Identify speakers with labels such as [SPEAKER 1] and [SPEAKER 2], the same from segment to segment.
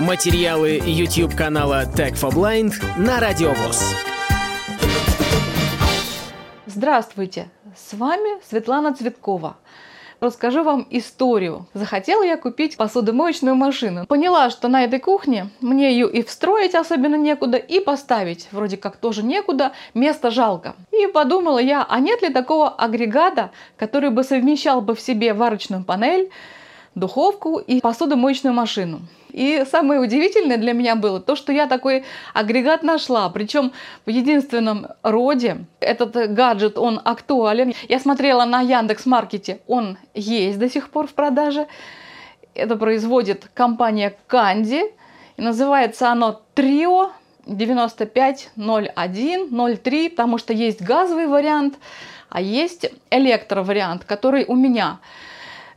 [SPEAKER 1] Материалы YouTube канала Tech for Blind на Радиовоз.
[SPEAKER 2] Здравствуйте! С вами Светлана Цветкова. Расскажу вам историю. Захотела я купить посудомоечную машину. Поняла, что на этой кухне мне ее и встроить особенно некуда, и поставить вроде как тоже некуда, места жалко. И подумала я, а нет ли такого агрегата, который бы совмещал бы в себе варочную панель, духовку и посудомоечную машину. И самое удивительное для меня было то, что я такой агрегат нашла, причем в единственном роде. Этот гаджет, он актуален. Я смотрела на Яндекс Маркете, он есть до сих пор в продаже. Это производит компания Канди. Называется оно Трио 950103, потому что есть газовый вариант, а есть электровариант, который у меня.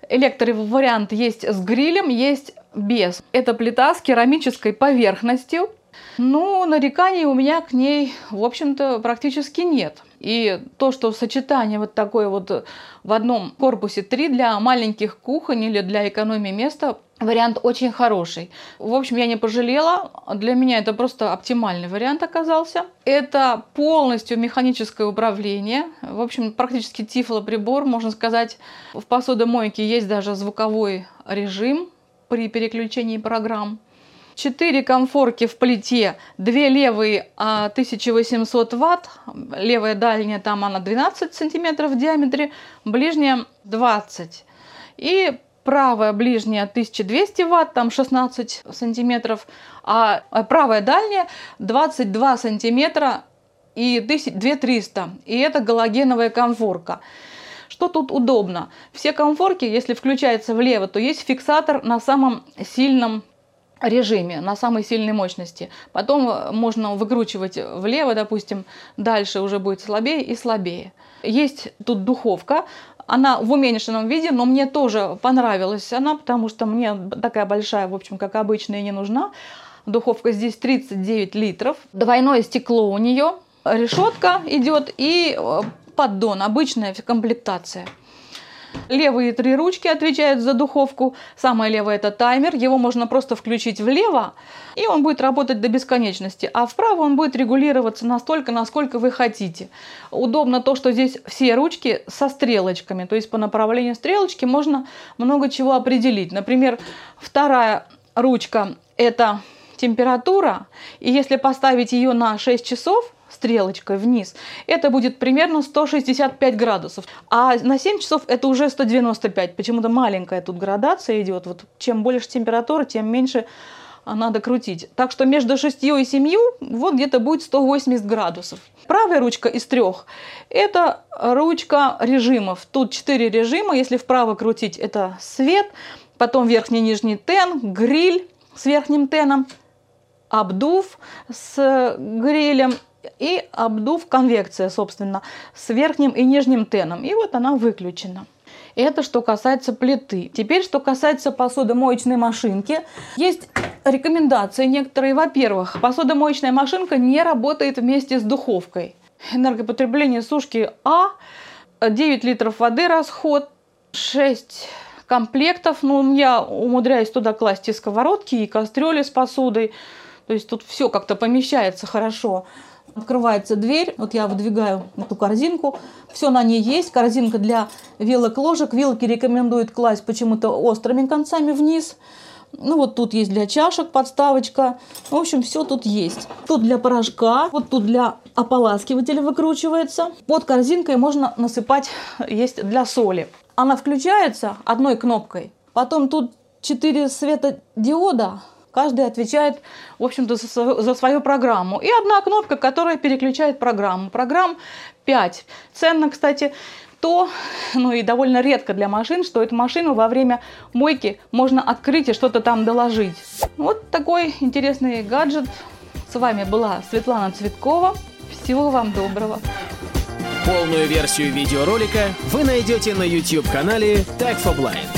[SPEAKER 2] Электровариант есть с грилем, есть без. Это плита с керамической поверхностью. Ну, нареканий у меня к ней, в общем-то, практически нет. И то, что сочетание вот такое вот в одном корпусе три для маленьких кухонь или для экономии места, вариант очень хороший. В общем, я не пожалела. Для меня это просто оптимальный вариант оказался. Это полностью механическое управление. В общем, практически тифлоприбор, можно сказать. В посудомойке есть даже звуковой режим при переключении программ. 4 комфорки в плите, 2 левые 1800 а, ватт, левая дальняя там она 12 сантиметров в диаметре, ближняя 20. И правая ближняя 1200 ватт, там 16 сантиметров, а, а правая дальняя 22 сантиметра и 2300. И это галогеновая комфорка. Что тут удобно? Все комфорки, если включается влево, то есть фиксатор на самом сильном режиме, на самой сильной мощности. Потом э, можно выкручивать влево, допустим, дальше уже будет слабее и слабее. Есть тут духовка, она в уменьшенном виде, но мне тоже понравилась она, потому что мне такая большая, в общем, как обычная, не нужна. Духовка здесь 39 литров, двойное стекло у нее, решетка идет и э, поддон, обычная комплектация. Левые три ручки отвечают за духовку. Самая левая это таймер. Его можно просто включить влево, и он будет работать до бесконечности. А вправо он будет регулироваться настолько, насколько вы хотите. Удобно то, что здесь все ручки со стрелочками. То есть по направлению стрелочки можно много чего определить. Например, вторая ручка это температура. И если поставить ее на 6 часов, стрелочкой вниз, это будет примерно 165 градусов. А на 7 часов это уже 195. Почему-то маленькая тут градация идет. Вот чем больше температура, тем меньше надо крутить. Так что между 6 и 7 вот где-то будет 180 градусов. Правая ручка из трех – это ручка режимов. Тут 4 режима. Если вправо крутить – это свет, потом верхний нижний тен, гриль с верхним теном, обдув с грилем и обдув конвекция, собственно, с верхним и нижним теном. И вот она выключена. Это что касается плиты. Теперь, что касается посудомоечной машинки. Есть рекомендации некоторые. Во-первых, посудомоечная машинка не работает вместе с духовкой. Энергопотребление сушки А, 9 литров воды расход, 6 комплектов. Ну, я умудряюсь туда класть и сковородки, и кастрюли с посудой. То есть тут все как-то помещается хорошо. Открывается дверь, вот я выдвигаю эту корзинку, все на ней есть. Корзинка для вилок, ложек. Вилки рекомендуют класть почему-то острыми концами вниз. Ну вот тут есть для чашек подставочка. В общем, все тут есть. Тут для порошка, вот тут для ополаскивателя выкручивается. Под корзинкой можно насыпать, есть для соли. Она включается одной кнопкой. Потом тут 4 светодиода Каждый отвечает, в общем-то, за свою, за свою программу. И одна кнопка, которая переключает программу. Программ 5. Ценно, кстати, то, ну и довольно редко для машин, что эту машину во время мойки можно открыть и что-то там доложить. Вот такой интересный гаджет. С вами была Светлана Цветкова. Всего вам доброго.
[SPEAKER 1] Полную версию видеоролика вы найдете на YouTube-канале Tag for Blind.